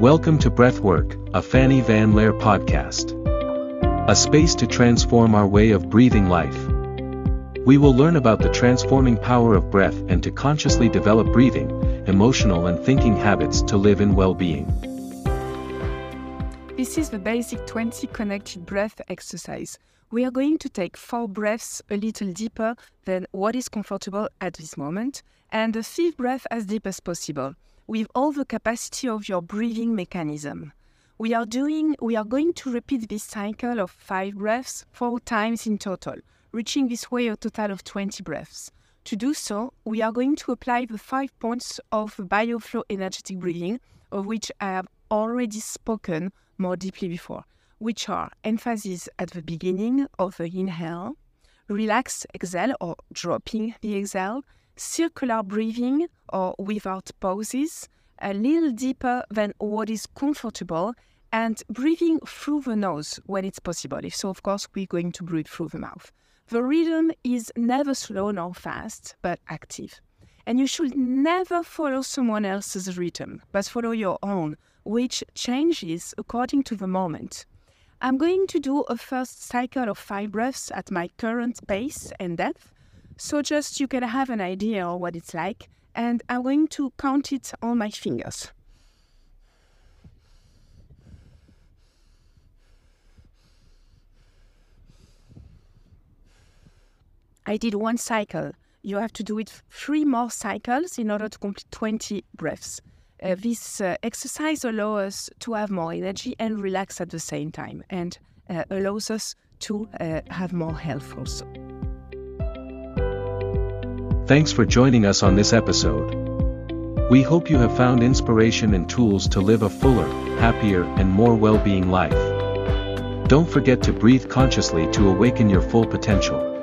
Welcome to Breathwork, a Fanny Van Laer podcast. A space to transform our way of breathing life. We will learn about the transforming power of breath and to consciously develop breathing, emotional and thinking habits to live in well-being. This is the basic 20 connected breath exercise. We are going to take four breaths a little deeper than what is comfortable at this moment, and the fifth breath as deep as possible with all the capacity of your breathing mechanism. We are doing we are going to repeat this cycle of 5 breaths 4 times in total, reaching this way a total of 20 breaths. To do so, we are going to apply the 5 points of BioFlow energetic breathing, of which I have already spoken more deeply before, which are emphasis at the beginning of the inhale, relax exhale or dropping the exhale, circular breathing or without pauses, a little deeper than what is comfortable, and breathing through the nose when it's possible. If so, of course, we're going to breathe through the mouth. The rhythm is never slow nor fast, but active. And you should never follow someone else's rhythm, but follow your own, which changes according to the moment. I'm going to do a first cycle of five breaths at my current pace and depth, so just you can have an idea of what it's like, and I'm going to count it on my fingers. I did one cycle. You have to do it three more cycles in order to complete 20 breaths. Uh, this uh, exercise allows us to have more energy and relax at the same time, and uh, allows us to uh, have more health also. Thanks for joining us on this episode. We hope you have found inspiration and tools to live a fuller, happier, and more well being life. Don't forget to breathe consciously to awaken your full potential.